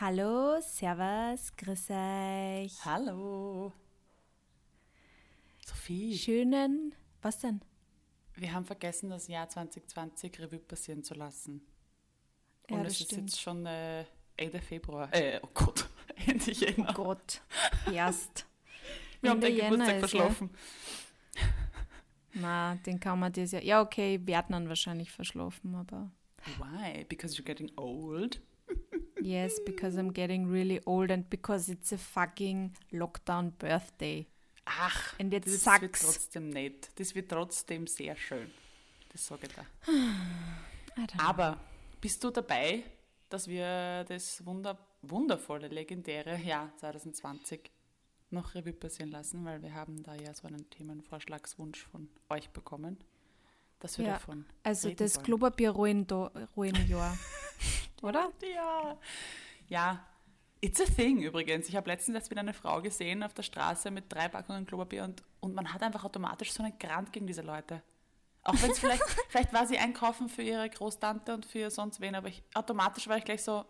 Hallo, Servus, grüß euch. Hallo. Sophie, Schönen, was denn? wir haben vergessen, das Jahr 2020 Revue passieren zu lassen. Ja, Und das es ist stimmt. jetzt schon äh, Ende Februar. Äh, oh Gott, Ende Jänner. Gott, erst. wir haben Ende den Jänner Geburtstag verschlafen. Na, den kann man dieses Jahr. Ja, okay, wir hatten dann wahrscheinlich verschlafen, aber. Why? Because you're getting old? Yes, because I'm getting really old and because it's a fucking Lockdown birthday. Ach, Und jetzt das wird sag's. trotzdem nett. Das wird trotzdem sehr schön. Das sage ich da. Aber bist du dabei, dass wir das wunder wundervolle, legendäre Jahr 2020 noch Revue passieren lassen? Weil wir haben da ja so einen Themenvorschlagswunsch von euch bekommen, dass wir Ja, davon Also reden das sollen. Klopapier-Ruin-Jahr. Oder? Ja. Ja. It's a thing übrigens. Ich habe letztens erst wieder eine Frau gesehen auf der Straße mit drei Packungen Klopapier und, und man hat einfach automatisch so einen Grant gegen diese Leute. Auch wenn es vielleicht, vielleicht war sie einkaufen für ihre Großtante und für sonst wen, aber ich, automatisch war ich gleich so,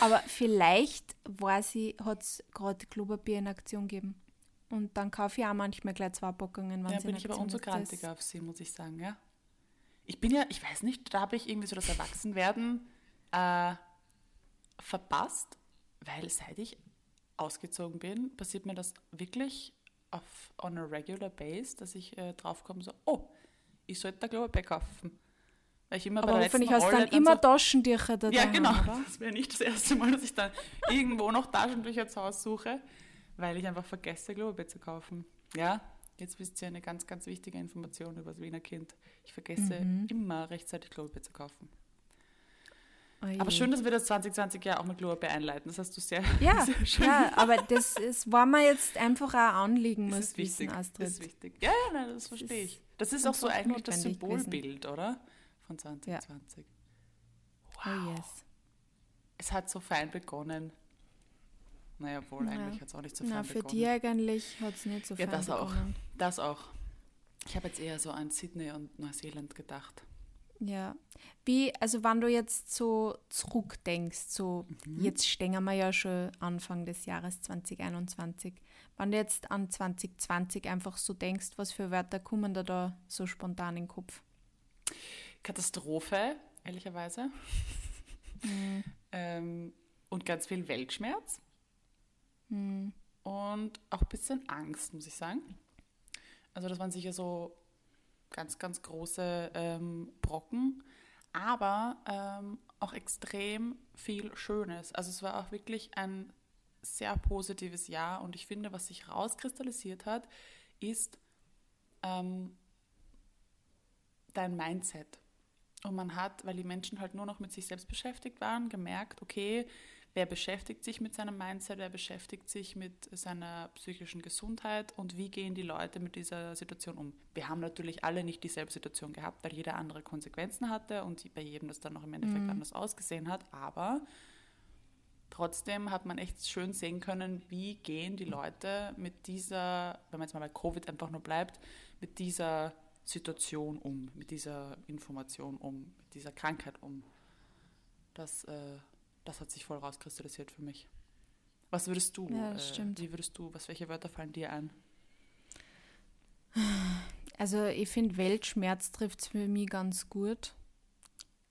Aber vielleicht war sie, hat es gerade Klopapier in Aktion gegeben. Und dann kaufe ich auch manchmal gleich zwei Packungen, wenn ja, sie bin in ich aber umso grantiger auf sie, muss ich sagen, ja. Ich bin ja, ich weiß nicht, da habe ich irgendwie so das Erwachsenwerden äh, verpasst, weil seit ich ausgezogen bin, passiert mir das wirklich auf on a regular base, dass ich äh, draufkomme, so, oh, ich sollte da Klopapier kaufen. Weil ich immer Aber bei der hoffentlich hast du dann Rolle immer so, Taschentücher da Ja, daheim, genau. oder? Das wäre nicht das erste Mal, dass ich dann irgendwo noch Taschentücher zu Hause suche, weil ich einfach vergesse, Klopapier zu kaufen. Ja, jetzt wisst ihr eine ganz, ganz wichtige Information über das Wiener Kind. Ich vergesse Mhm. immer rechtzeitig Klopapier zu kaufen. Oje. Aber schön, dass wir das 2020 ja auch mit Klopapier einleiten. Das hast du sehr, Ja, sehr schön ja, aber das ist, war mir jetzt einfach auch Anliegen, Das muss ist wichtig. wissen, Astrid. Das ist wichtig. Ja, ja, nein, das verstehe ich. Das ist auch so eigentlich das notwendig gewesen. Symbolbild, oder? Von 2020. Oh yes. Es hat so fein begonnen. Naja, wohl, Ja. eigentlich hat es auch nicht so fein Na, für begonnen. dich eigentlich hat es nicht so Ja, fein das auch. begonnen. Das auch. Ich habe jetzt eher so an Sydney und Neuseeland gedacht. Ja. Wie, also wenn du jetzt so zurückdenkst, so Mhm. jetzt stehen wir ja schon Anfang des Jahres 2021, wenn du jetzt an 2020 einfach so denkst, was für Wörter kommen da da so spontan in den Kopf? Katastrophe, ehrlicherweise. Ähm, und ganz viel Weltschmerz. Hm. Und auch ein bisschen Angst, muss ich sagen. Also das waren sicher so ganz, ganz große ähm, Brocken, aber ähm, auch extrem viel Schönes. Also es war auch wirklich ein sehr positives Jahr und ich finde, was sich rauskristallisiert hat, ist ähm, dein Mindset. Und man hat, weil die Menschen halt nur noch mit sich selbst beschäftigt waren, gemerkt, okay, wer beschäftigt sich mit seinem Mindset, wer beschäftigt sich mit seiner psychischen Gesundheit und wie gehen die Leute mit dieser Situation um. Wir haben natürlich alle nicht dieselbe Situation gehabt, weil jeder andere Konsequenzen hatte und bei jedem das dann noch im Endeffekt anders ausgesehen hat, aber trotzdem hat man echt schön sehen können, wie gehen die Leute mit dieser, wenn man jetzt mal bei Covid einfach nur bleibt, mit dieser Situation um, mit dieser Information um, mit dieser Krankheit um. Das, äh, das hat sich voll rauskristallisiert für mich. Was würdest du, Ja, äh, stimmt. wie würdest du, was, welche Wörter fallen dir ein? Also ich finde, Weltschmerz trifft es für mich ganz gut.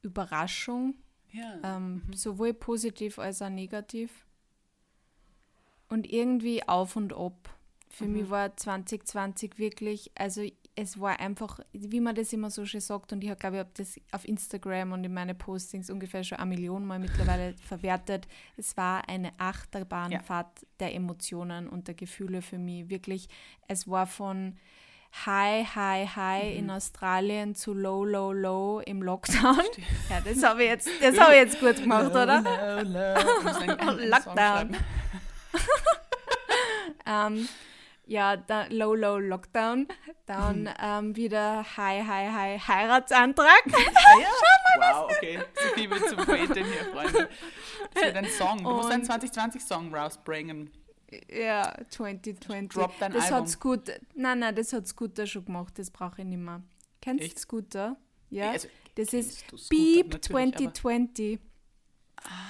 Überraschung, Ja. ähm, sowohl positiv als auch negativ. Und irgendwie auf und ab. Für mich war 2020 wirklich, also es war einfach, wie man das immer so schön sagt, und ich glaube, ich habe das auf Instagram und in meine Postings ungefähr schon eine Million Mal mittlerweile verwertet. Es war eine Achterbahnfahrt der Emotionen und der Gefühle für mich. Wirklich, es war von High, High, High in Australien zu Low, Low, Low im Lockdown. Ja, das habe ich jetzt, das habe ich jetzt gut gemacht, oder? Müssen einen- einen Song Lockdown. schreiben. Ja, da, Low, Low, Lockdown. Dann ähm, wieder High, High, High, Heiratsantrag. Ah, ja? Wow, okay. Sophie wird zum Poetin hier, Freunde. Das wird ein Song. Du musst einen Und- 2020-Song rausbringen. Ja, 2020. Drop dein das Album. hat Scooter. Nein, nein, das hat Scooter schon gemacht. Das brauche ich nicht mehr. Kennst Echt? du Scooter? Ja. Also, das ist Scooter? Beep Natürlich, aber- 2020.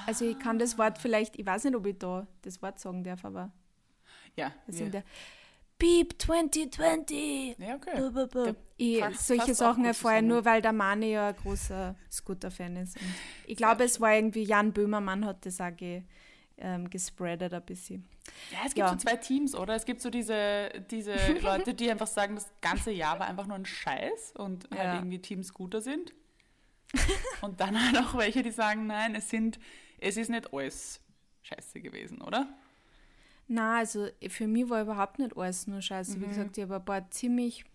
Also ich kann das Wort vielleicht, ich weiß nicht, ob ich da das Wort sagen darf, aber Ja, das wir- sind der Beep 2020. ja okay. Buh, buh, buh. Der Ich, passt- solche auch Sachen gut erfahre ich zusammen. nur, weil der Mani ja ein großer Scooter-Fan ist. Und ich glaube, es war irgendwie Jan Böhmermann hat das auch ge, ähm, gespreadet ein bisschen. Ja, es gibt Ja. so zwei Teams, oder? Es gibt so diese, diese Leute, die einfach sagen, das ganze Jahr war einfach nur ein Scheiß und Ja. halt irgendwie Team Scooter sind. und dann halt auch welche, die sagen, nein, es sind, es ist nicht alles Scheiße gewesen, oder? Na, also für mich war überhaupt nicht alles nur scheiße. Mhm. Wie gesagt, ich habe ein paar ziemlich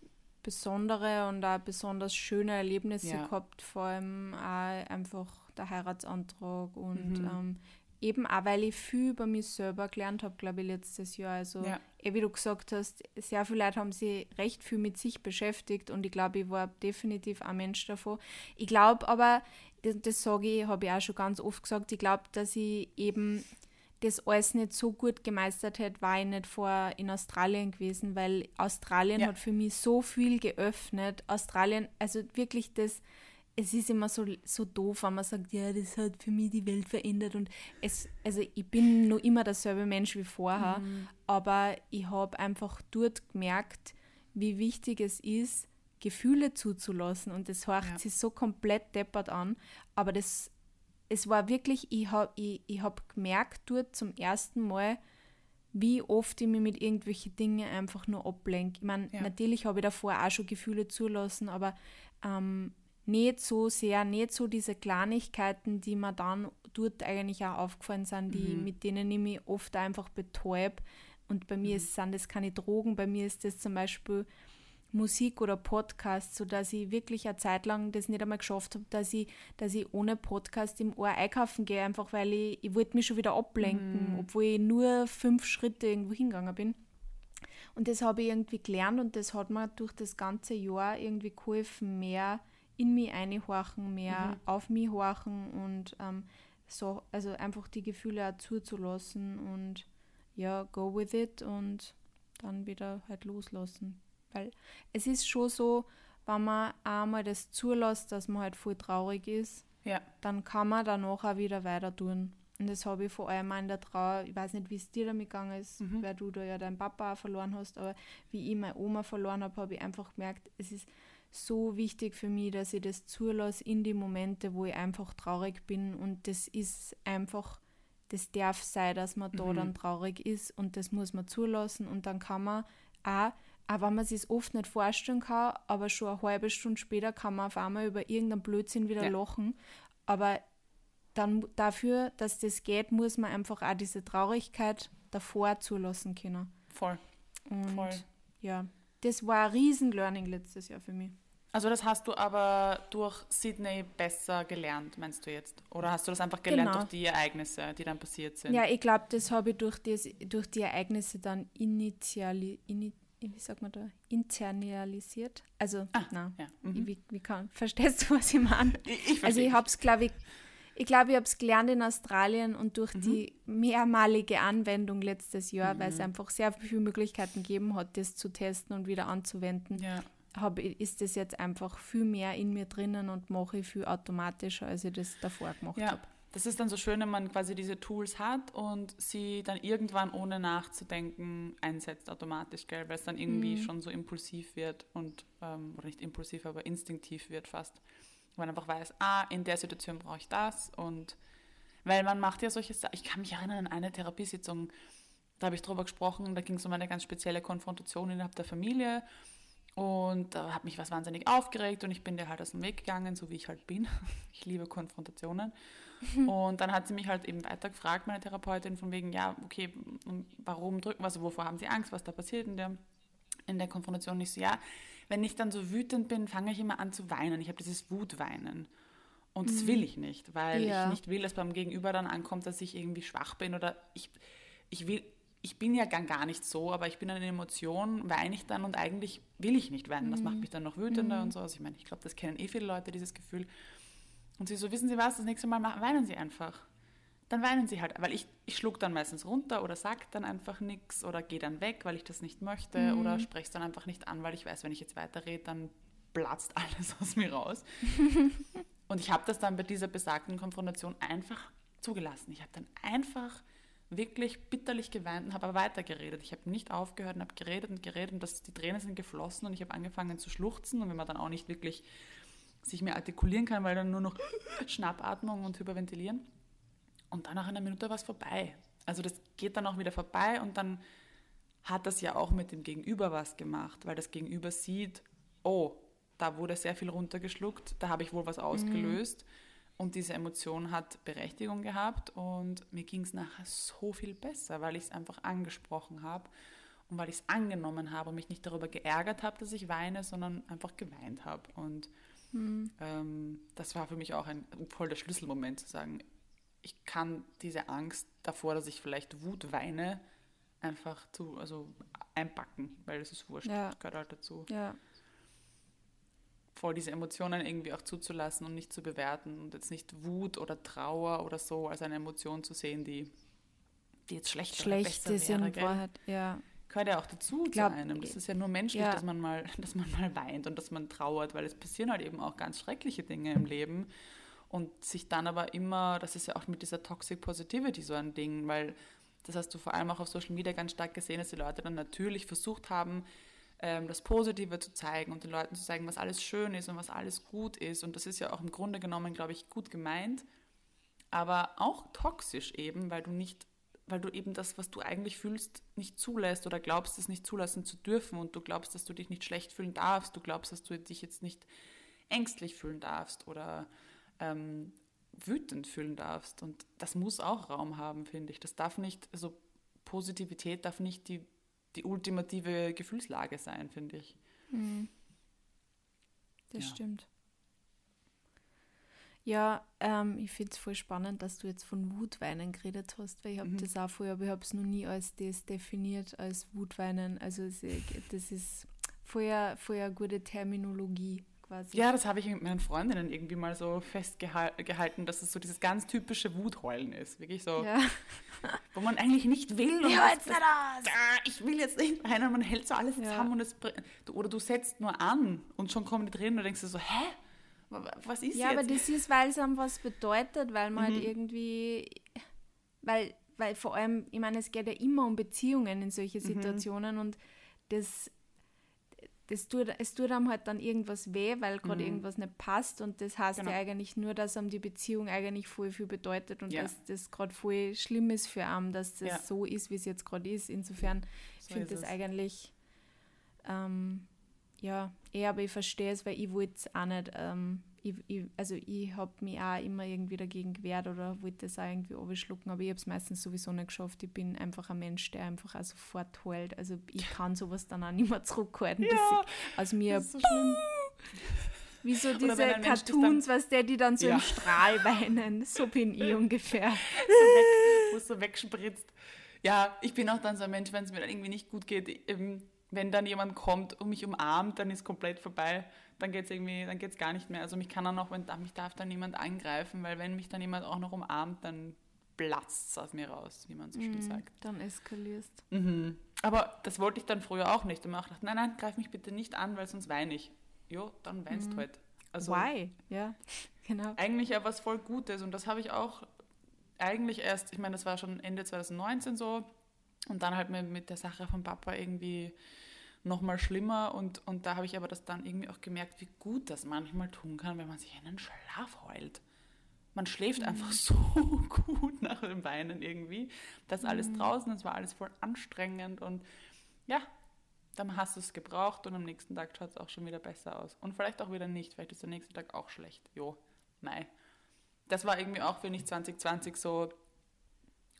besondere und auch besonders schöne Erlebnisse Ja. gehabt, vor allem auch einfach der Heiratsantrag und Mhm. ähm, eben auch, weil ich viel über mich selber gelernt habe, glaube ich, letztes Jahr. Also, Ja. eh, wie du gesagt hast, sehr viele Leute haben sich recht viel mit sich beschäftigt und ich glaube, ich war definitiv ein Mensch davon. Ich glaube aber, das, das sage ich, habe ich auch schon ganz oft gesagt, ich glaube, dass ich eben das alles nicht so gut gemeistert hätte, war ich nicht vor in Australien gewesen, weil Australien Ja. hat für mich so viel geöffnet. Australien, also wirklich das, es ist immer so, so doof, wenn man sagt, ja, das hat für mich die Welt verändert und es, also ich bin noch immer derselbe Mensch wie vorher, aber ich habe einfach dort gemerkt, wie wichtig es ist, Gefühle zuzulassen und das hört Ja. sich so komplett deppert an, aber das es war wirklich, ich habe ich, ich hab gemerkt dort zum ersten Mal, wie oft ich mich mit irgendwelchen Dingen einfach nur ablenke. Ich meine, Ja. natürlich habe ich davor auch schon Gefühle zulassen, aber ähm, nicht so sehr, nicht so diese Kleinigkeiten, die mir dann dort eigentlich auch aufgefallen sind, die, Mhm. mit denen ich mich oft einfach betäub. Und bei Mhm. mir ist, sind das keine Drogen, bei mir ist das zum Beispiel Musik oder Podcast, sodass ich wirklich eine Zeit lang das nicht einmal geschafft habe, dass ich, dass ich ohne Podcast im Ohr einkaufen gehe, einfach weil ich, ich wollte mich schon wieder ablenken, Mhm. obwohl ich nur fünf Schritte irgendwo hingegangen bin. Und das habe ich irgendwie gelernt und das hat mir durch das ganze Jahr irgendwie geholfen, mehr in mich einhorchen, mehr Mhm. auf mich horchen und ähm, so, also einfach die Gefühle auch zuzulassen und ja, go with it und dann wieder halt loslassen. Weil es ist schon so, wenn man einmal das zulässt, dass man halt voll traurig ist, Ja. dann kann man danach auch wieder weiter tun. Und das habe ich vor allem in der Trauer, ich weiß nicht, wie es dir damit gegangen ist, Mhm. weil du da ja deinen Papa auch verloren hast, aber wie ich meine Oma verloren habe, habe ich einfach gemerkt, es ist so wichtig für mich, dass ich das zulasse in die Momente, wo ich einfach traurig bin und das ist einfach, das darf sein, dass man da Mhm. dann traurig ist und das muss man zulassen und dann kann man auch, auch wenn man sich es oft nicht vorstellen kann, aber schon eine halbe Stunde später kann man auf einmal über irgendeinen Blödsinn wieder Ja. lachen, aber dann dafür, dass das geht, muss man einfach auch diese Traurigkeit davor zulassen können. Voll. Und Voll. ja, das war ein riesen Learning letztes Jahr für mich. Also das hast du aber durch Sydney besser gelernt, meinst du jetzt? Oder hast du das einfach gelernt Genau. durch die Ereignisse, die dann passiert sind? Ja, ich glaube, das habe ich durch, das, durch die Ereignisse dann initiali, ini, wie sagt man da, internalisiert. Also, Ah, na, Ja. Mhm. wie, wie kann, verstehst du, was ich meine? Ich, ich Also ich habe es, glaube ich, ich glaube, ich habe es gelernt in Australien und durch Mhm. die mehrmalige Anwendung letztes Jahr, weil es einfach sehr viele Möglichkeiten gegeben hat, das zu testen und wieder anzuwenden, ja. hab, ist das jetzt einfach viel mehr in mir drinnen und mache ich viel automatischer, als ich das davor gemacht Ja, habe. Das ist dann so schön, wenn man quasi diese Tools hat und sie dann irgendwann ohne nachzudenken einsetzt automatisch, gell? weil es dann irgendwie Mhm. schon so impulsiv wird und, ähm, oder nicht impulsiv, aber instinktiv wird fast. Man einfach weiß, ah, in der Situation brauche ich das und weil man macht ja solche Sachen, ich kann mich erinnern an eine Therapiesitzung, da habe ich drüber gesprochen, da ging es um eine ganz spezielle Konfrontation innerhalb der Familie und da hat mich was wahnsinnig aufgeregt und ich bin dir halt aus dem Weg gegangen, so wie ich halt bin. Ich liebe Konfrontationen. Und dann hat sie mich halt eben weiter gefragt, meine Therapeutin, von wegen, ja, okay, warum drücken, also wovor haben sie Angst, was da passiert in der, in der Konfrontation? Ich so, ja, wenn ich dann so wütend bin, fange ich immer an zu weinen. Ich habe dieses Wutweinen. Und das will ich nicht, weil Ja. ich nicht will, dass beim Gegenüber dann ankommt, dass ich irgendwie schwach bin oder ich, ich will, ich bin ja gar, gar nicht so, aber ich bin eine Emotion, weine ich dann und eigentlich will ich nicht weinen. Das macht mich dann noch wütender und so. Also ich meine, ich glaube, das kennen eh viele Leute, dieses Gefühl. Und sie so, wissen Sie was, das nächste Mal machen, weinen Sie einfach. Dann weinen Sie halt, weil ich, ich schluck dann meistens runter oder sag dann einfach nichts oder gehe dann weg, weil ich das nicht möchte oder spreche es dann einfach nicht an, weil ich weiß, wenn ich jetzt weiterrede, dann platzt alles aus mir raus. Und ich habe das dann bei dieser besagten Konfrontation einfach zugelassen. Ich habe dann einfach wirklich bitterlich geweint und habe aber weitergeredet. Ich habe nicht aufgehört und habe geredet und geredet und das, die Tränen sind geflossen und ich habe angefangen zu schluchzen und wenn man dann auch nicht wirklich sich mehr artikulieren kann, weil dann nur noch Schnappatmung und Hyperventilieren. Und dann nach einer Minute war es vorbei. Also das geht dann auch wieder vorbei und dann hat das ja auch mit dem Gegenüber was gemacht, weil das Gegenüber sieht, oh, da wurde sehr viel runtergeschluckt, da habe ich wohl was ausgelöst. Mhm. Und diese Emotion hat Berechtigung gehabt und mir ging es nachher so viel besser, weil ich es einfach angesprochen habe und weil ich es angenommen habe und mich nicht darüber geärgert habe, dass ich weine, sondern einfach geweint habe. Und mhm. ähm, das war für mich auch ein voll der Schlüsselmoment zu sagen, ich kann diese Angst davor, dass ich vielleicht Wut weine, einfach zu, also einpacken, weil es ist wurscht, ja. gehört halt dazu. Ja voll diese Emotionen irgendwie auch zuzulassen und nicht zu bewerten und jetzt nicht Wut oder Trauer oder so als eine Emotion zu sehen, die, die jetzt schlecht, schlecht ist wäre, in Wahrheit, ja. Gehört ja auch dazu glaub, zu einem. Das ist ja nur menschlich, ja. dass man mal, dass man mal weint und dass man trauert, weil es passieren halt eben auch ganz schreckliche Dinge im Leben. Und sich dann aber immer, das ist ja auch mit dieser Toxic Positivity so ein Ding, weil das hast du vor allem auch auf Social Media ganz stark gesehen, dass die Leute dann natürlich versucht haben, ähm, das Positive zu zeigen und den Leuten zu zeigen, was alles schön ist und was alles gut ist. Und das ist ja auch im Grunde genommen, glaube ich, gut gemeint, aber auch toxisch eben, weil du nicht, weil du eben das, was du eigentlich fühlst, nicht zulässt oder glaubst, es nicht zulassen zu dürfen und du glaubst, dass du dich nicht schlecht fühlen darfst, du glaubst, dass du dich jetzt nicht ängstlich fühlen darfst oder ähm, wütend fühlen darfst. Und das muss auch Raum haben, finde ich. Das darf nicht, also Positivität darf nicht die die ultimative Gefühlslage sein, finde ich. Mhm. Das ja. stimmt. Ja, ähm, ich finde es voll spannend, dass du jetzt von Wutweinen geredet hast, weil ich habe mhm. das auch vorher, aber ich habe es noch nie als das definiert, als Wutweinen. Also das ist vorher, vorher eine gute Terminologie quasi. Ja, das habe ich mit meinen Freundinnen irgendwie mal so festgehalten, dass es so dieses ganz typische Wutheulen ist. Wirklich so, ja. wo man eigentlich nicht will. Und ja, jetzt nicht aus. Ich will jetzt nicht weinen. Man hält so alles ja. zusammen und es, oder du setzt nur an und schon kommen die Tränen und denkst du so, hä? Was ist ja, jetzt? Ja, aber das ist, weil es einem was bedeutet, weil man halt mhm. halt irgendwie, weil, weil vor allem, ich meine, es geht ja immer um Beziehungen in solche mhm. Situationen mhm. und das das tut, es tut einem halt dann irgendwas weh, weil gerade mhm. irgendwas nicht passt und das heißt genau. ja eigentlich nur, dass einem die Beziehung eigentlich voll viel bedeutet und ja. dass das gerade voll schlimm ist für einen, dass das ja. so ist, wie es jetzt gerade ist. Insofern so finde ich das eigentlich, ähm, ja, eher, aber ich verstehe es, weil ich wollte es auch nicht ähm, ich, ich, also ich habe mich auch immer irgendwie dagegen gewehrt oder wollte das auch irgendwie abschlucken, aber ich habe es meistens sowieso nicht geschafft. Ich bin einfach ein Mensch, der einfach auch sofort heult. Also ich kann sowas dann auch nicht mehr zurückhalten. Ja, aus mir so wie so diese Cartoons, was der, die dann so ja. im Strahl weinen. So bin ich ungefähr. So weg, wo es so wegspritzt. Ja, ich bin auch dann so ein Mensch, wenn es mir dann irgendwie nicht gut geht, wenn dann jemand kommt und mich umarmt, dann ist komplett vorbei dann geht es irgendwie, dann geht es gar nicht mehr. Also mich kann dann auch, wenn mich darf dann niemand angreifen, weil wenn mich dann jemand auch noch umarmt, dann platzt es aus mir raus, wie man so schön mm, sagt. Dann eskalierst. Mhm. Aber das wollte ich dann früher auch nicht. Und mir auch gedacht, nein, nein, greif mich bitte nicht an, weil sonst weine ich. Jo, dann weinst mhm. halt. Also, Why? Ja, genau. Eigentlich ja was voll Gutes. Und das habe ich auch eigentlich erst, ich meine, das war schon Ende 2019 so. Und dann halt mit, mit der Sache von Papa irgendwie nochmal schlimmer und, und da habe ich aber das dann irgendwie auch gemerkt, wie gut das manchmal tun kann, wenn man sich einen Schlaf heult. Man schläft mhm. einfach so gut nach dem Weinen irgendwie. Das alles mhm. draußen, es war alles voll anstrengend und ja, dann hast du es gebraucht und am nächsten Tag schaut es auch schon wieder besser aus. Und vielleicht auch wieder nicht, vielleicht ist der nächste Tag auch schlecht. Jo, mei. Das war irgendwie auch, finde ich, 2020 so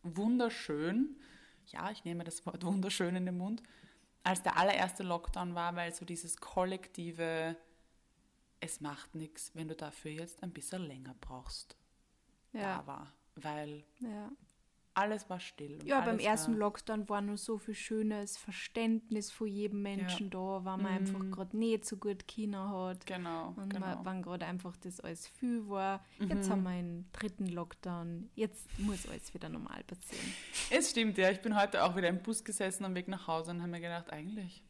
wunderschön. Ja, ich nehme das Wort wunderschön in den Mund als der allererste Lockdown war, weil so dieses kollektive, es macht nichts, wenn du dafür jetzt ein bisschen länger brauchst, ja. da war. Weil ja alles war still. ja, beim ersten war Lockdown war nur so viel schönes Verständnis von jedem Menschen ja. da, weil man mm. einfach gerade nicht so gut China hat. Genau. Und genau. wann gerade einfach das alles viel war. Mhm. Jetzt haben wir einen dritten Lockdown. Jetzt muss alles wieder normal passieren. Es stimmt, ja. Ich bin heute auch wieder im Bus gesessen am Weg nach Hause und habe mir gedacht, eigentlich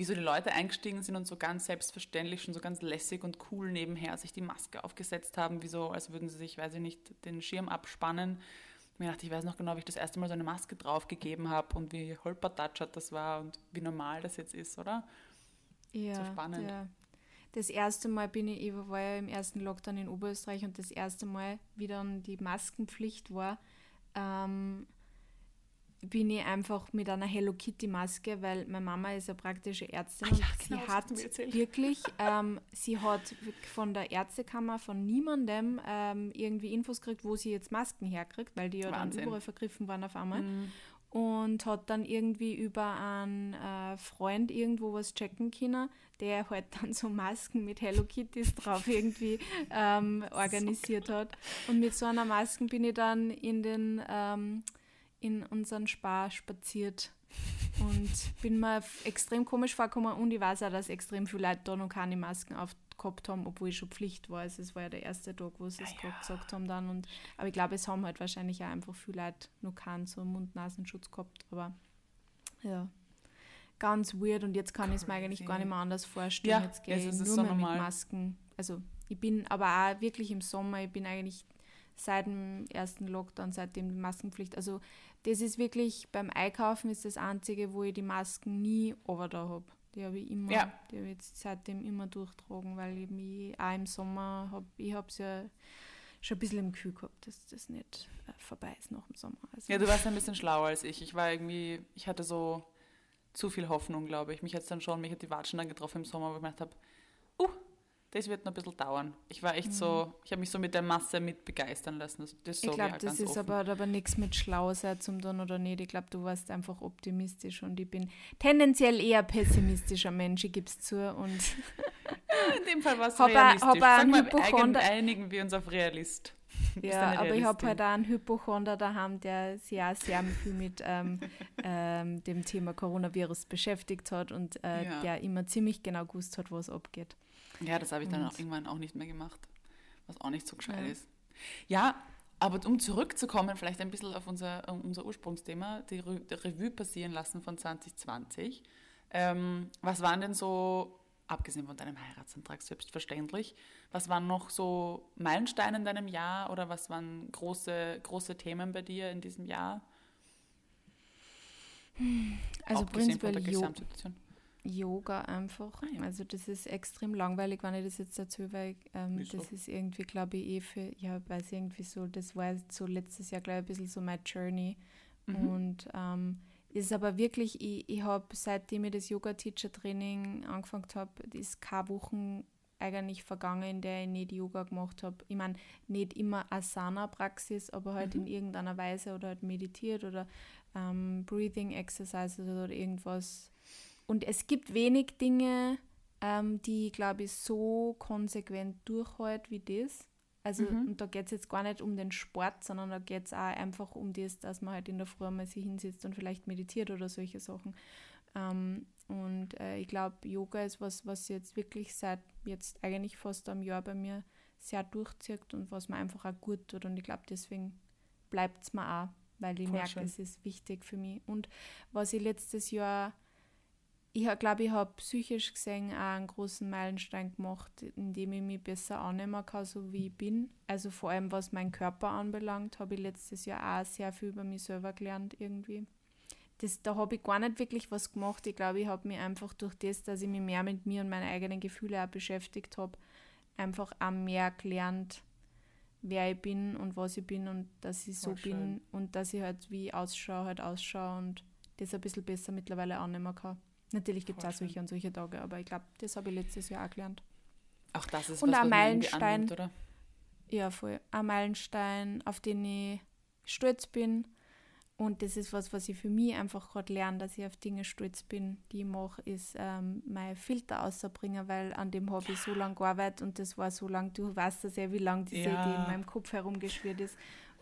wie so die Leute eingestiegen sind und so ganz selbstverständlich, schon so ganz lässig und cool nebenher sich die Maske aufgesetzt haben, wie so, als würden sie sich, weiß ich nicht, den Schirm abspannen. Mir dachte, ich weiß noch genau, wie ich das erste Mal so eine Maske draufgegeben habe und wie holpertatschert das war und wie normal das jetzt ist, oder? Ja, so spannend. Ja. Das erste Mal bin ich, ich war ja im ersten Lockdown in Oberösterreich und das erste Mal, wie dann die Maskenpflicht war, ähm, bin ich einfach mit einer Hello Kitty Maske, weil meine Mama ist ja praktische Ärztin Ach, ja, und genau, sie hat wirklich, ähm, sie hat von der Ärztekammer von niemandem ähm, irgendwie Infos gekriegt, wo sie jetzt Masken herkriegt, weil die ja Wahnsinn. dann überall vergriffen waren auf einmal. Mhm. Und hat dann irgendwie über einen äh, Freund irgendwo was checken können, der halt dann so Masken mit Hello Kitties drauf irgendwie ähm, organisiert so hat. Und mit so einer Maske bin ich dann in den ähm, in unseren Spar spaziert und bin mir extrem komisch vorgekommen und ich weiß auch, dass extrem viele Leute da noch keine Masken aufgehabt haben, obwohl ich schon Pflicht war. Also es war ja der erste Tag, wo sie es ja, ja. gesagt haben dann. Und, aber ich glaube, es haben halt wahrscheinlich auch einfach viele Leute noch keinen so Mund-Nasenschutz gehabt. Aber ja, ganz weird und jetzt kann ich es mir eigentlich gar nicht mehr anders vorstellen. Ja, jetzt gehe ich nur so mehr normal. mit Masken. Also ich bin aber auch wirklich im Sommer, ich bin eigentlich seit dem ersten Lockdown, seitdem die Maskenpflicht, also das ist wirklich, beim Einkaufen ist das Einzige, wo ich die Masken nie over da habe. Die habe ich immer, ja. die habe ich jetzt seitdem immer durchtragen, weil ich mich auch im Sommer habe, ich habe es ja schon ein bisschen im Gefühl gehabt, dass das nicht äh, vorbei ist nach dem Sommer. Also ja, du warst ein bisschen schlauer als ich. Ich war irgendwie, ich hatte so zu viel Hoffnung, glaube ich. Mich hat dann schon, mich hat die Watschen dann getroffen im Sommer, wo ich gedacht habe, uh, das wird noch ein bisschen dauern. Ich war echt mhm. so, ich habe mich so mit der Masse mit begeistern lassen. Das, das ich glaube, das ist aber, aber nichts mit schlau sein zum tun oder nicht. Ich glaube, du warst einfach optimistisch und ich bin tendenziell eher pessimistischer Mensch, ich gebe es zu. Und In dem Fall warst du realistisch. Hab Sag mal, einigen wir uns auf Realist. Ja, aber ich habe halt auch einen Hypochonder daheim, der sich auch sehr viel mit ähm, ähm, dem Thema Coronavirus beschäftigt hat und äh, ja. der immer ziemlich genau gewusst hat, was abgeht. Ja, das habe ich dann auch irgendwann auch nicht mehr gemacht, was auch nicht so gescheit ja. ist. Ja, aber um zurückzukommen, vielleicht ein bisschen auf unser, unser Ursprungsthema, die, Re die Revue passieren lassen von 2020. Ähm, was waren denn so, abgesehen von deinem Heiratsantrag selbstverständlich, was waren noch so Meilensteine in deinem Jahr oder was waren große, große Themen bei dir in diesem Jahr? Also prinzipiell Gesamtsituation. Yoga einfach. Ah, ja. Also das ist extrem langweilig, wenn ich das jetzt dazu, weil ähm, das so? ist irgendwie, glaube ich, eh für, ja, weiß irgendwie so, das war so letztes Jahr, glaube ich, ein bisschen so mein Journey. Mhm. Und ähm, ist aber wirklich, ich, ich habe, seitdem ich das Yoga-Teacher-Training angefangen habe, ist keine Wochen eigentlich vergangen, in der ich nicht Yoga gemacht habe. Ich meine, nicht immer Asana-Praxis, aber halt mhm. in irgendeiner Weise oder halt meditiert oder ähm, Breathing Exercises oder irgendwas und es gibt wenig Dinge, ähm, die, glaube ich, so konsequent durchhalten wie das. Also, mhm. und da geht es jetzt gar nicht um den Sport, sondern da geht es auch einfach um das, dass man halt in der Früh mal sich hinsetzt und vielleicht meditiert oder solche Sachen. Ähm, und äh, ich glaube, Yoga ist was, was jetzt wirklich seit jetzt eigentlich fast einem Jahr bei mir sehr durchzieht und was mir einfach auch gut tut. Und ich glaube, deswegen bleibt es mir auch, weil ich Voll merke, schön. es ist wichtig für mich. Und was ich letztes Jahr ich glaube, ich habe psychisch gesehen auch einen großen Meilenstein gemacht, indem ich mich besser annehmen kann, so wie ich bin. Also vor allem, was meinen Körper anbelangt, habe ich letztes Jahr auch sehr viel über mich selber gelernt irgendwie. Das, da habe ich gar nicht wirklich was gemacht. Ich glaube, ich habe mich einfach durch das, dass ich mich mehr mit mir und meinen eigenen Gefühlen auch beschäftigt habe, einfach auch mehr gelernt, wer ich bin und was ich bin und dass ich so bin und dass ich halt wie ich ausschaue, halt ausschaue und das ein bisschen besser mittlerweile annehmen kann. Natürlich gibt es auch solche und solche Tage, aber ich glaube, das habe ich letztes Jahr auch gelernt. Auch das ist und was, ein was Meilenstein, annimmt, oder? Ja, voll. Ein Meilenstein, auf den ich stolz bin. Und das ist was, was ich für mich einfach gerade lerne, dass ich auf Dinge stolz bin, die ich mache, ist ähm, mein Filter auszubringen, weil an dem habe ich so lange gearbeitet und das war so lange, du weißt das ja, wie lange diese ja. Idee in meinem Kopf herumgeschwirrt ist.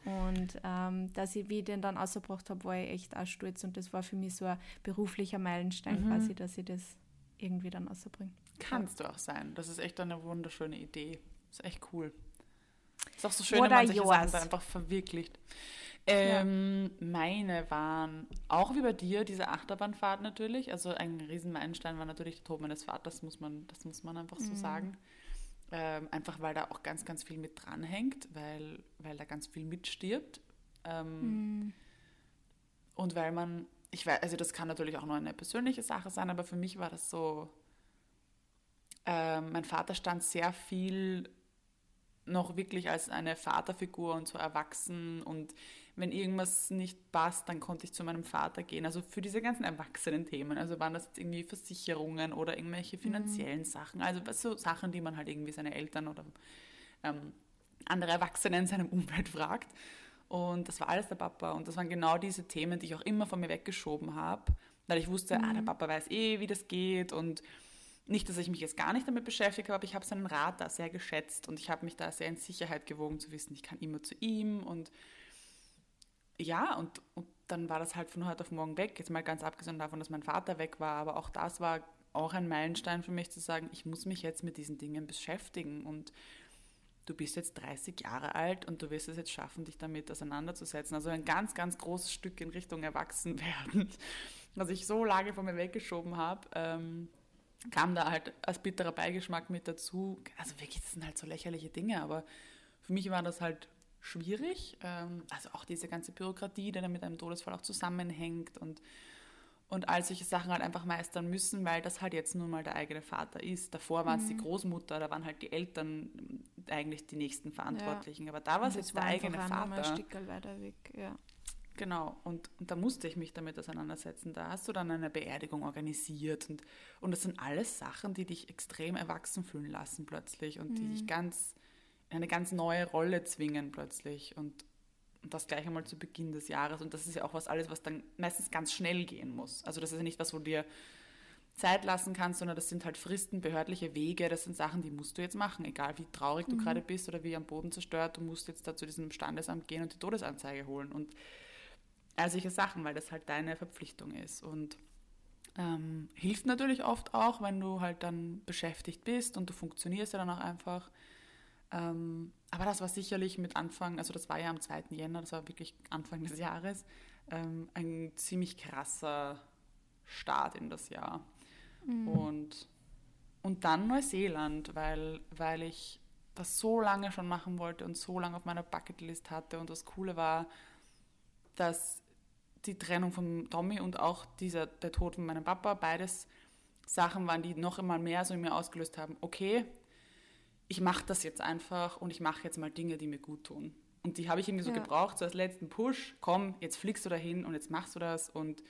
Und ähm, dass ich, wie ich den dann ausgebracht habe, war ich echt auch stolz. Und das war für mich so ein beruflicher Meilenstein mhm. quasi, dass ich das irgendwie dann ausbringe. Kannst du auch sein. Das ist echt eine wunderschöne Idee. ist echt cool. Ist auch so schön, What wenn man sich Sachen einfach verwirklicht. Ähm, ja. Meine waren auch wie bei dir diese Achterbahnfahrt natürlich. Also ein Riesenmeilenstein war natürlich der Tod meines Vaters, muss man, das muss man einfach so mhm. sagen. Ähm, einfach weil da auch ganz, ganz viel mit dranhängt, weil, weil da ganz viel mitstirbt. Ähm, mhm. Und weil man, ich weiß, also das kann natürlich auch nur eine persönliche Sache sein, aber für mich war das so, äh, mein Vater stand sehr viel noch wirklich als eine Vaterfigur und so erwachsen und wenn irgendwas nicht passt, dann konnte ich zu meinem Vater gehen. Also für diese ganzen erwachsenen Themen. Also waren das jetzt irgendwie Versicherungen oder irgendwelche mhm. finanziellen mhm. Sachen. Also so Sachen, die man halt irgendwie seine Eltern oder ähm, andere Erwachsene in seinem Umfeld fragt. Und das war alles der Papa. Und das waren genau diese Themen, die ich auch immer von mir weggeschoben habe, weil ich wusste, mhm. ah, der mhm. Papa weiß eh, wie das geht und nicht, dass ich mich jetzt gar nicht damit beschäftigt habe, aber ich habe seinen Rat da sehr geschätzt und ich habe mich da sehr in Sicherheit gewogen zu wissen, ich kann immer zu ihm und ja, und, und dann war das halt von heute auf morgen weg. Jetzt mal ganz abgesehen davon, dass mein Vater weg war, aber auch das war auch ein Meilenstein für mich zu sagen, ich muss mich jetzt mit diesen Dingen beschäftigen und du bist jetzt 30 Jahre alt und du wirst es jetzt schaffen, dich damit auseinanderzusetzen. Also ein ganz, ganz großes Stück in Richtung Erwachsenwerden, was ich so lange von mir weggeschoben habe. Ähm, kam da halt als bitterer Beigeschmack mit dazu. Also wirklich, das sind halt so lächerliche Dinge, aber für mich war das halt schwierig. Ähm, also auch diese ganze Bürokratie, die dann mit einem Todesfall auch zusammenhängt und, und all solche Sachen halt einfach meistern müssen, weil das halt jetzt nun mal der eigene Vater ist. Davor war es mhm. die Großmutter, da waren halt die Eltern eigentlich die nächsten Verantwortlichen. Ja. Aber da war es jetzt der eigene Vater. Ein Stückchen weiter weg, ja. Genau, und, und da musste ich mich damit auseinandersetzen. Da hast du dann eine Beerdigung organisiert und, und das sind alles Sachen, die dich extrem erwachsen fühlen lassen plötzlich und mhm. die dich ganz eine ganz neue Rolle zwingen plötzlich und, und das gleich einmal zu Beginn des Jahres. Und das ist ja auch was alles, was dann meistens ganz schnell gehen muss. Also das ist ja nicht was, wo du dir Zeit lassen kannst, sondern das sind halt Fristen, behördliche Wege, das sind Sachen, die musst du jetzt machen, egal wie traurig mhm. du gerade bist oder wie am Boden zerstört, du musst jetzt da zu diesem Standesamt gehen und die Todesanzeige holen und all solche Sachen, weil das halt deine Verpflichtung ist und ähm, hilft natürlich oft auch, wenn du halt dann beschäftigt bist und du funktionierst ja dann auch einfach ähm, aber das war sicherlich mit Anfang, also das war ja am 2. Jänner, das war wirklich Anfang des Jahres, ähm, ein ziemlich krasser Start in das Jahr. Mhm. Und, und dann Neuseeland, weil, weil ich das so lange schon machen wollte und so lange auf meiner Bucketlist hatte. Und das Coole war, dass die Trennung von Tommy und auch dieser, der Tod von meinem Papa, beides Sachen waren, die noch einmal mehr so in mir ausgelöst haben. Okay, ich mache das jetzt einfach und ich mache jetzt mal Dinge, die mir gut tun. Und die habe ich irgendwie so ja. gebraucht, so als letzten Push. Komm, jetzt fliegst du dahin und jetzt machst du das und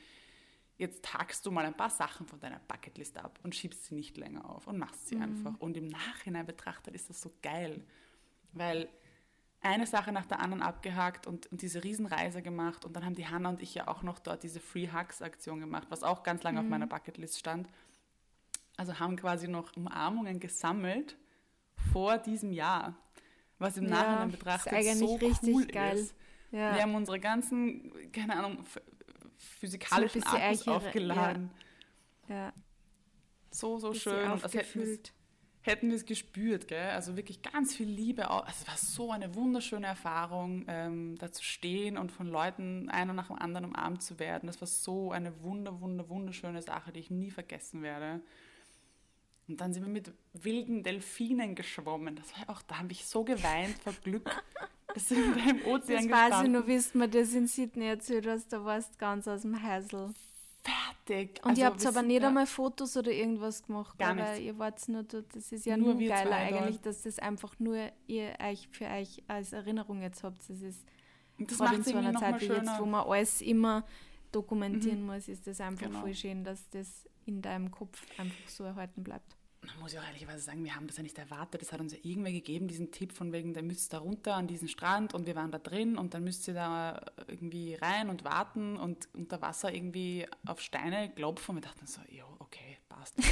jetzt hackst du mal ein paar Sachen von deiner Bucketlist ab und schiebst sie nicht länger auf und machst sie mhm. einfach. Und im Nachhinein betrachtet ist das so geil, weil eine Sache nach der anderen abgehakt und, und diese Riesenreise gemacht und dann haben die Hanna und ich ja auch noch dort diese Free Hugs Aktion gemacht, was auch ganz lange mhm. auf meiner Bucketlist stand. Also haben quasi noch Umarmungen gesammelt vor diesem Jahr, was im ja, Nachhinein betrachtet so cool geil. ist. Ja. Wir haben unsere ganzen, keine Ahnung, physikalischen so Akkus aufgeladen. Ja. ja. So, so schön. Und hätten wir es gespürt, gell? Also wirklich ganz viel Liebe. Also es war so eine wunderschöne Erfahrung, ähm, da zu stehen und von Leuten einer nach dem anderen umarmt zu werden. Das war so eine wunder, wunder, wunderschöne Sache, die ich nie vergessen werde. Und dann sind wir mit wilden Delfinen geschwommen. Das war auch, da habe ich so geweint vor Glück. dass wir da im Ozean Das weiß ich noch, wie du mir das in Sydney erzählt hast, da warst du ganz aus dem Häusl. Fertig. Und also, ihr habt aber nicht ja. einmal Fotos oder irgendwas gemacht, Gar aber ihr wart nur dort. Das ist ja nur, nur geiler eigentlich, dass das einfach nur ihr euch für euch als Erinnerung jetzt habt. Das ist das gerade in so einer Zeit wie jetzt, wo man alles immer dokumentieren mhm. muss, ist das einfach genau. voll schön, dass das in deinem Kopf einfach so erhalten bleibt man muss ja auch ehrlicherweise sagen, wir haben das ja nicht erwartet. Das hat uns ja irgendwer gegeben, diesen Tipp von wegen, der müsst da runter an diesen Strand und wir waren da drin und dann müsst ihr da irgendwie rein und warten und unter Wasser irgendwie auf Steine klopfen. Und wir dachten so, okay, passt.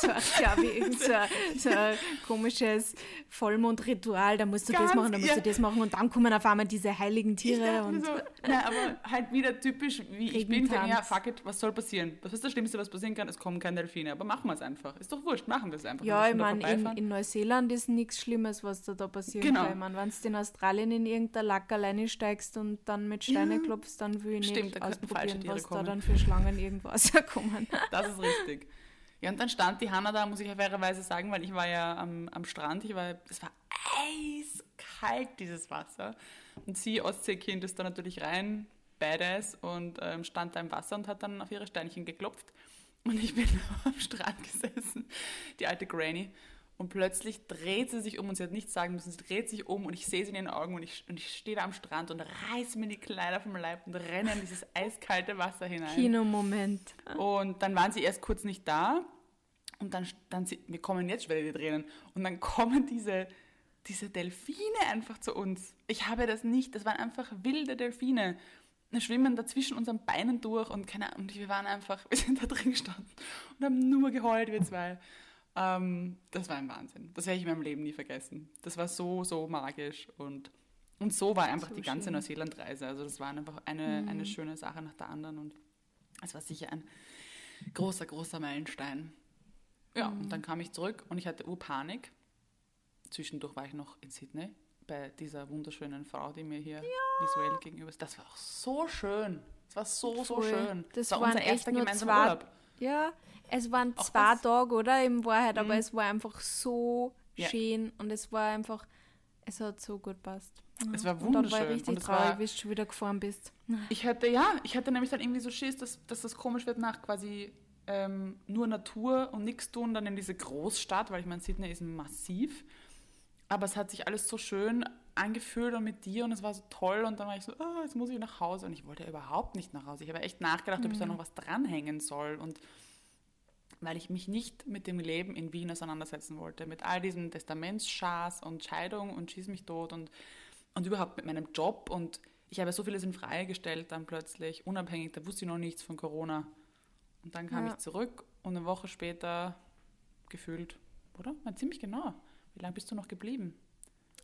So, ja, wie irgend so, ein- so ein komisches Vollmondritual. Da musst du das Ganz, machen, da musst ja. du das machen und dann kommen auf einmal diese heiligen Tiere. Und so, na, aber halt wieder typisch, wie ich bin. Regentanz. Ja, fuck it, was soll passieren? Was ist das Schlimmste, was passieren kann? Es kommen keine Delfine. Aber machen wir es einfach. Ist doch wurscht, machen wir es einfach. ja, ich da meine, in, in Neuseeland ist nichts Schlimmes, was da, da passieren Genau. kann. Ich mein, wenn du in Australien in irgendein Lack alleine steigst und dann mit Steine klopfst, dann will ich Stimmt, nicht da ausprobieren, was da kommen. dann für Schlangen irgendwo rauskommen. Das ist richtig. Ja, und dann stand die Hanna da, muss ich ja fairerweise sagen, weil ich war ja am, am Strand, ich war, es war eiskalt, dieses Wasser. Und sie, Ostseekind, ist da natürlich rein, badass, und ähm, stand da im Wasser und hat dann auf ihre Steinchen geklopft. Und ich bin am Strand gesessen, die alte Granny. Und plötzlich dreht sie sich um und sie hat nichts sagen müssen. Sie dreht sich um und ich sehe sie in den Augen und ich, und ich stehe da am Strand und reiße mir die Kleider vom Leib und renne in dieses eiskalte Wasser hinein. Kinomoment. Und dann waren sie erst kurz nicht da. Und dann, dann wir kommen jetzt schon wieder die Tränen. Und dann kommen diese, diese Delfine einfach zu uns. Ich habe das nicht. Das waren einfach wilde Delfine. Die schwimmen da zwischen unseren Beinen durch und, keine, und wir waren einfach, wir sind da drin gestanden und haben nur geheult, wir zwei. Ähm, das war ein Wahnsinn. Das werde ich in meinem Leben nie vergessen. Das war so, so magisch. Und, und so war einfach So die ganze. Neuseeland-Reise. Also das war einfach eine, Mhm. eine schöne Sache nach der anderen. Und es war sicher ein großer, großer Meilenstein. Ja, Mhm. und dann kam ich zurück und ich hatte Urpanik. Zwischendurch war ich noch in Sydney bei dieser wunderschönen Frau, die mir hier visuell gegenüber ist. Das war auch so schön. Es war so, so Voll. schön. Das war waren unser echt erster gemeinsamer zwei- Urlaub. Ja, es waren Auch zwei das- Tage, oder? In Wahrheit, aber Mhm. es war einfach so Ja. schön und es war einfach, es hat so gut passt. Es war Und dann war wunderschön. ich richtig traurig, war- wie du schon wieder gefahren bist. Ich hatte, ja, ich hatte nämlich dann irgendwie so Schiss, dass, dass das komisch wird nach quasi ähm, nur Natur und nichts tun, dann in diese Großstadt, weil ich meine, Sydney ist massiv. Aber es hat sich alles so schön angefühlt und mit dir und es war so toll und dann war ich so, ah, jetzt muss ich nach Hause und ich wollte überhaupt nicht nach Hause. Ich habe echt nachgedacht, ob ich da noch was dranhängen soll und weil ich mich nicht mit dem Leben in Wien auseinandersetzen wollte, mit all diesen Testamentsschaß und Scheidung und Schieß mich tot und, und überhaupt mit meinem Job und ich habe so vieles in Frage gestellt dann plötzlich, unabhängig, da wusste ich noch nichts von Corona. Und dann kam Ja. ich zurück und eine Woche später gefühlt, oder? Na, ziemlich genau. Wie lange bist du noch geblieben?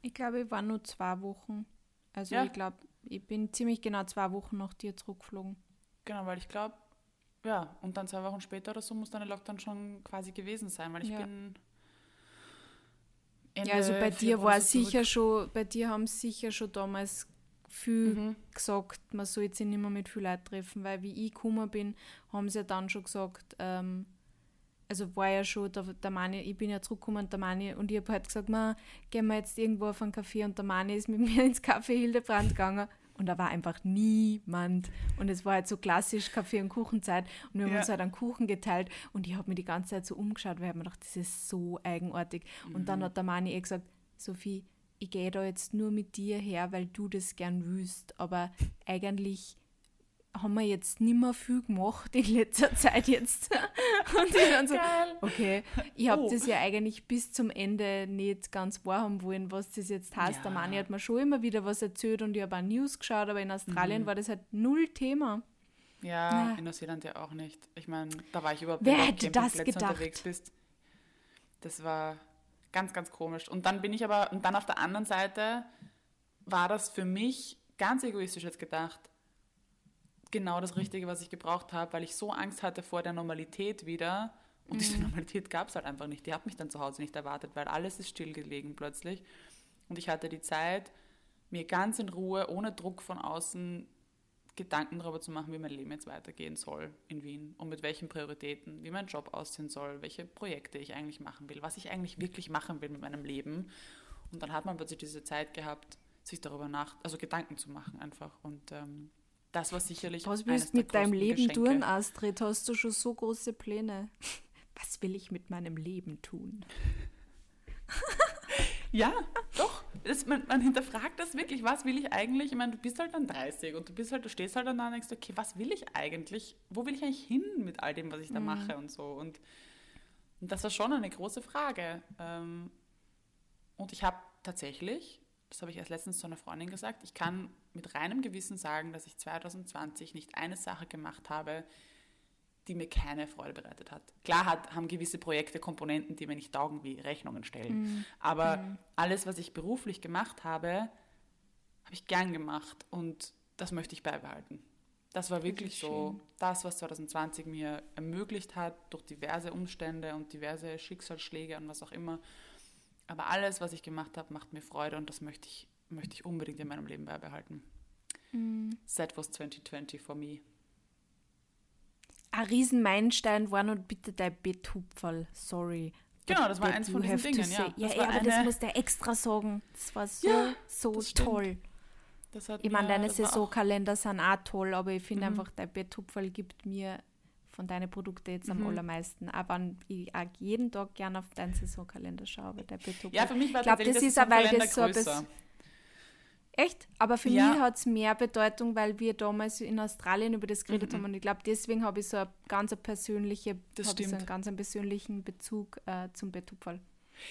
Ich glaube, ich war nur zwei Wochen. Also Ja. ich glaube, ich bin ziemlich genau zwei Wochen nach dir zurückgeflogen. Genau, weil ich glaube, ja, und dann zwei Wochen später oder so muss deine Lockdown schon quasi gewesen sein, weil ich Ja. bin. ja, also bei Ende dir war zurück. sicher schon, bei dir haben sicher schon damals viel Mhm. gesagt, man soll sich nicht mehr mit viel Leuten treffen, weil wie ich gekommen bin, haben sie ja dann schon gesagt, ähm, also war ja schon, der, der Mani, ich bin ja zurückgekommen, der Mani, und ich habe halt gesagt, man, gehen wir jetzt irgendwo auf einen Café und der Mani ist mit mir ins Café Hildebrand gegangen und da war einfach niemand und es war halt so klassisch Kaffee- und Kuchenzeit und wir haben Ja. uns halt einen Kuchen geteilt und ich habe mir die ganze Zeit so umgeschaut, weil ich mir gedacht, das ist so eigenartig und Mhm. dann hat der Mani eh gesagt, Sophie, ich gehe da jetzt nur mit dir her, weil du das gern willst, aber eigentlich haben wir jetzt nicht mehr viel gemacht in letzter Zeit jetzt. Und ich dann so, okay, ich habe Oh. das ja eigentlich bis zum Ende nicht ganz wahrhaben wollen, was das jetzt heißt. Ja. Der Mani hat mir schon immer wieder was erzählt und ich habe auch News geschaut, aber in Australien Mhm. war das halt null Thema. Ja, Ja. in Neuseeland ja auch nicht. Ich meine, da war ich überhaupt Wer nicht hätte das gedacht? unterwegs bist. Das war ganz, ganz komisch. Und dann bin ich aber, und dann auf der anderen Seite war das für mich ganz egoistisch jetzt gedacht, genau das Richtige, was ich gebraucht habe, weil ich so Angst hatte vor der Normalität wieder. Und diese Mhm. Normalität gab es halt einfach nicht. Die hat mich dann zu Hause nicht erwartet, weil alles ist stillgelegen plötzlich. Und ich hatte die Zeit, mir ganz in Ruhe, ohne Druck von außen, Gedanken darüber zu machen, wie mein Leben jetzt weitergehen soll in Wien und mit welchen Prioritäten, wie mein Job aussehen soll, welche Projekte ich eigentlich machen will, was ich eigentlich wirklich machen will mit meinem Leben. Und dann hat man plötzlich diese Zeit gehabt, sich darüber nach, also Gedanken zu machen einfach. Und ähm, das war sicherlich Was willst du mit deinem Leben Geschenke. tun, Astrid? Hast du schon so große Pläne? Was will ich mit meinem Leben tun? Ja. Das, man, man hinterfragt das wirklich. Was will ich eigentlich? Ich meine, du bist halt dann 30 und du bist halt, du stehst halt dann da und denkst, okay, was will ich eigentlich? Wo will ich eigentlich hin mit all dem, was ich da mache und so? Und, und das war schon eine große Frage. Ähm, und ich habe tatsächlich, das habe ich erst letztens zu einer Freundin gesagt, ich kann mit reinem Gewissen sagen, dass ich 2020 nicht eine Sache gemacht habe, die mir keine Freude bereitet hat. Klar hat, haben gewisse Projekte Komponenten, die mir nicht taugen, wie Rechnungen stellen. Mhm. Aber alles, was ich beruflich gemacht habe, habe ich gern gemacht und das möchte ich beibehalten. Das war wirklich ist so schön. das, was 2020 mir ermöglicht hat, durch diverse Umstände und diverse Schicksalsschläge und was auch immer. Aber alles, was ich gemacht habe, macht mir Freude und das möchte ich, möchte ich unbedingt in meinem Leben beibehalten. Mhm. That was 2020 for me. Ein Riesenmeilenstein war noch bitte dein Betthupferl. Sorry. Genau, das war eins von diesen Dingen, ja. Ja, Das ja aber das musst du extra sagen. Das war so, Ja, so das toll. Das Ich meine, deine das Saisonkalender sind auch toll, aber ich finde Mhm. einfach, dein Betthupferl gibt mir von deinen Produkten jetzt am Mhm. allermeisten. Aber ich auch jeden Tag gerne auf deinen Saisonkalender schaue, aber der Betthupferl. Ja, für mich war Ich glaub, das der ist auch, weil das so ein größer. Echt? Aber für Ja. mich hat es mehr Bedeutung, weil wir damals in Australien über das geredet Mhm. haben und ich glaube, deswegen habe ich so eine ganz persönliche, Das so einen ganz persönlichen Bezug äh, zum Betthupferl.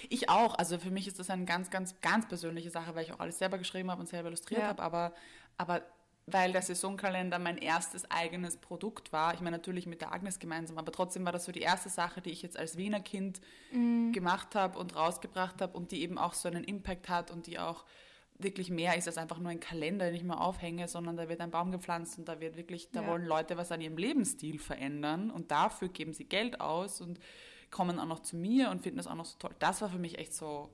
Ich auch. Also für mich ist das eine ganz, ganz, ganz persönliche Sache, weil ich auch alles selber geschrieben habe und selber illustriert Ja. habe. Aber, aber weil der Saisonkalender mein erstes eigenes Produkt war, ich meine natürlich mit der Agnes gemeinsam, aber trotzdem war das so die erste Sache, die ich jetzt als Wiener Kind gemacht habe und rausgebracht habe und die eben auch so einen Impact hat und die auch wirklich mehr ist als einfach nur ein Kalender, den ich mal aufhänge, sondern da wird ein Baum gepflanzt und da wird wirklich, da Ja. wollen Leute was an ihrem Lebensstil verändern und dafür geben sie Geld aus und kommen auch noch zu mir und finden das auch noch so toll. Das war für mich echt so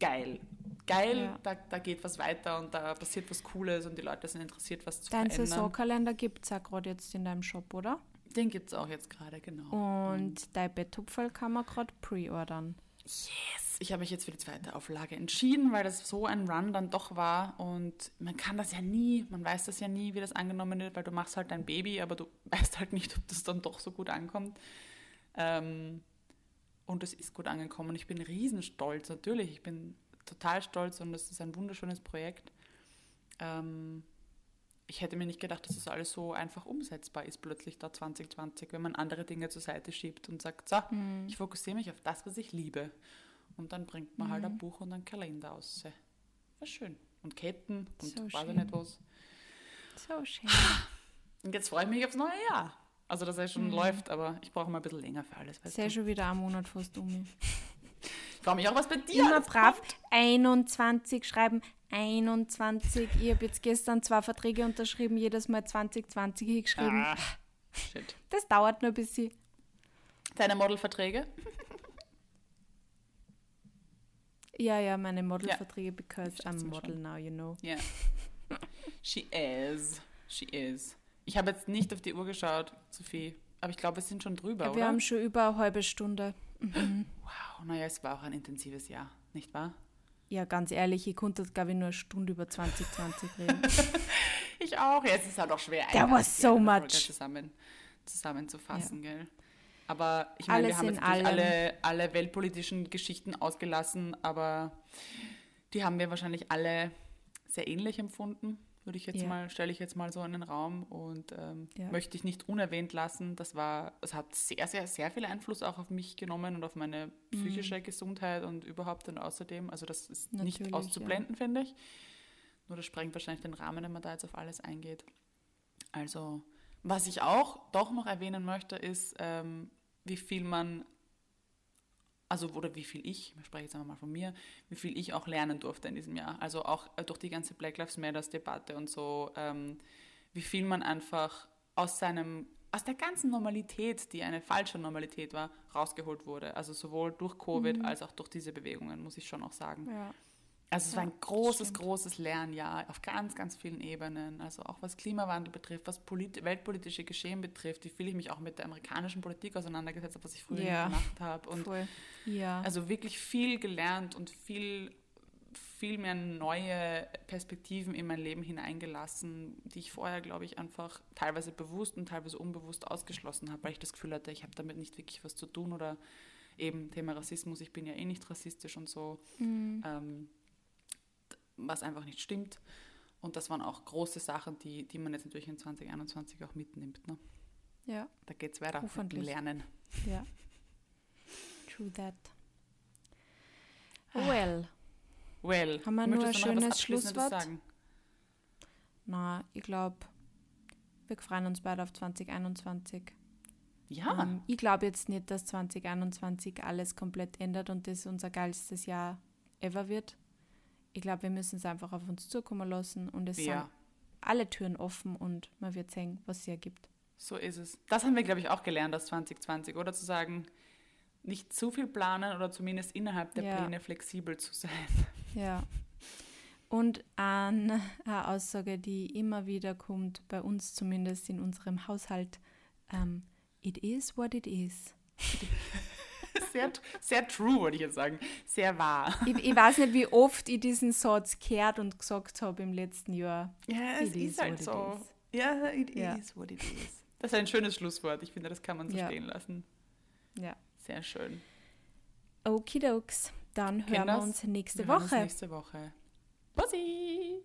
geil. Geil, Ja. da, da geht was weiter und da passiert was Cooles und die Leute sind interessiert, was zu Dein verändern. Saisonkalender gibt es auch gerade jetzt in deinem Shop, oder? Den gibt es auch jetzt gerade, genau. Und dein Betthupferl kann man gerade pre-ordern. Yes! Ich habe mich jetzt für die zweite Auflage entschieden, weil das so ein Run dann doch war. Und man kann das ja nie, man weiß das ja nie, wie das angenommen wird, weil du machst halt dein Baby, aber du weißt halt nicht, ob das dann doch so gut ankommt. Ähm, und es ist gut angekommen. Ich bin riesenstolz, natürlich. Ich bin total stolz und es ist ein wunderschönes Projekt. Ähm, ich hätte mir nicht gedacht, dass das alles so einfach umsetzbar ist, plötzlich da 2020, wenn man andere Dinge zur Seite schiebt und sagt, so, Mhm. ich fokussiere mich auf das, was ich liebe. Und dann bringt man halt ein Buch und einen Kalender aus. War schön. Und Ketten und So weiß ich schön. nicht was. So schön. Und jetzt freue ich mich aufs neue Jahr. Also, dass er schon läuft, aber ich brauche mal ein bisschen länger für alles. Sehr schon wieder ein Monat fast um. Ich freue mich auch, was bei dir Immer brav kommt. 21 schreiben, 21. Ich habe jetzt gestern zwei Verträge unterschrieben, jedes Mal 2020 hingeschrieben. Ah, shit. Das dauert nur ein bisschen. Deine Modelverträge? Ja, ja, meine Modelverträge, because Ich I'm model schon. now, you know. Ja. She is. She is. Ich habe jetzt nicht auf die Uhr geschaut, Sophie. Aber ich glaube, wir sind schon drüber, Ja, oder? wir haben schon über eine halbe Stunde. wow, naja, es war auch ein intensives Jahr, nicht wahr? Ja, ganz ehrlich, ich konnte, glaube ich, nur eine Stunde über 2020 reden. Ich auch. Ja, es ist halt auch schwer, eine was so much. Zusammen, zusammenzufassen, gell? Aber ich meine, wir Alles haben in jetzt allem. alle, alle weltpolitischen Geschichten ausgelassen, aber die haben wir wahrscheinlich alle sehr ähnlich empfunden, würde ich jetzt Ja. mal, stelle ich jetzt mal so in den Raum und ähm, Ja. möchte ich nicht unerwähnt lassen. Das war, es hat sehr, sehr, sehr viel Einfluss auch auf mich genommen und auf meine psychische Gesundheit und überhaupt und außerdem. Also das ist nicht Mhm. Natürlich, auszublenden, finde ich. Nur das sprengt wahrscheinlich den Rahmen, wenn man da jetzt auf alles eingeht. Also, was ich auch doch noch erwähnen möchte, ist, ähm, wie viel man, also oder wie viel ich, ich spreche jetzt einmal mal von mir, wie viel ich auch lernen durfte in diesem Jahr. Also auch äh, durch die ganze Black Lives Matters Debatte und so, ähm, wie viel man einfach aus seinem, aus der ganzen Normalität, die eine falsche Normalität war, rausgeholt wurde. Also sowohl durch Covid als auch durch diese Bewegungen, muss ich schon auch sagen. ja. Also es war ein großes, stimmt. großes Lernjahr auf ganz, ganz vielen Ebenen. Also auch was Klimawandel betrifft, was polit weltpolitische Geschehen betrifft, wie viel ich mich auch mit der amerikanischen Politik auseinandergesetzt habe, was ich früher nicht gemacht habe. Und Voll. Ja. also wirklich viel gelernt und viel, viel mehr neue Perspektiven in mein Leben hineingelassen, die ich vorher, glaube ich, einfach teilweise bewusst und teilweise unbewusst ausgeschlossen habe, weil ich das Gefühl hatte, ich habe damit nicht wirklich was zu tun oder eben Thema Rassismus, ich bin ja eh nicht rassistisch und so Mhm. ähm, was einfach nicht stimmt. Und das waren auch große Sachen, die, die man jetzt natürlich in 2021 auch mitnimmt. Ne? ja, Da geht es weiter mit dem Hoffentlich. Lernen. ja. True that. Well, Well, Haben wir nur ein schönes Schlusswort? sagen? na, ich glaube, wir freuen uns beide auf 2021. Ja. Ähm, ich glaube jetzt nicht, dass 2021 alles komplett ändert und das unser geilstes Jahr ever wird. Ich glaube, wir müssen es einfach auf uns zukommen lassen und es Ja. sind alle Türen offen und man wird sehen, was es ergibt. So ist es. Das haben wir, glaube ich, auch gelernt aus 2020, oder? Zu sagen, nicht zu viel planen oder zumindest innerhalb der Ja. Pläne flexibel zu sein. Ja. Und eine Aussage, die immer wieder kommt, bei uns zumindest in unserem Haushalt, ähm, it is what it is. Sehr, sehr true, würde ich jetzt sagen. Sehr wahr. Ich, ich weiß nicht, wie oft ich diesen Satz gehört und gesagt habe im letzten Jahr. Ja, It is what it is. Ja, it Ja. is what it is. Das ist ein schönes Schlusswort. Ich finde, das kann man so Ja. stehen lassen. Ja. Sehr schön. Okidokes. Dann hören wir Kinders, uns nächste Wir hören uns Woche. nächste Woche. Bussi!